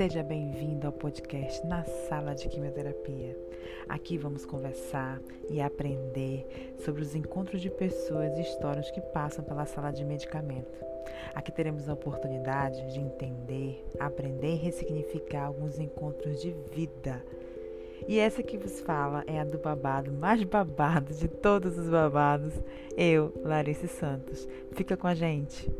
Seja bem-vindo ao podcast Na Sala de Quimioterapia. Aqui vamos conversar e aprender sobre os encontros de pessoas e histórias que passam pela sala de medicamento. Aqui teremos a oportunidade de entender, aprender e ressignificar alguns encontros de vida. E essa que vos fala é a do babado mais babado de todos os babados, eu, Larissa Santos. Fica com a gente.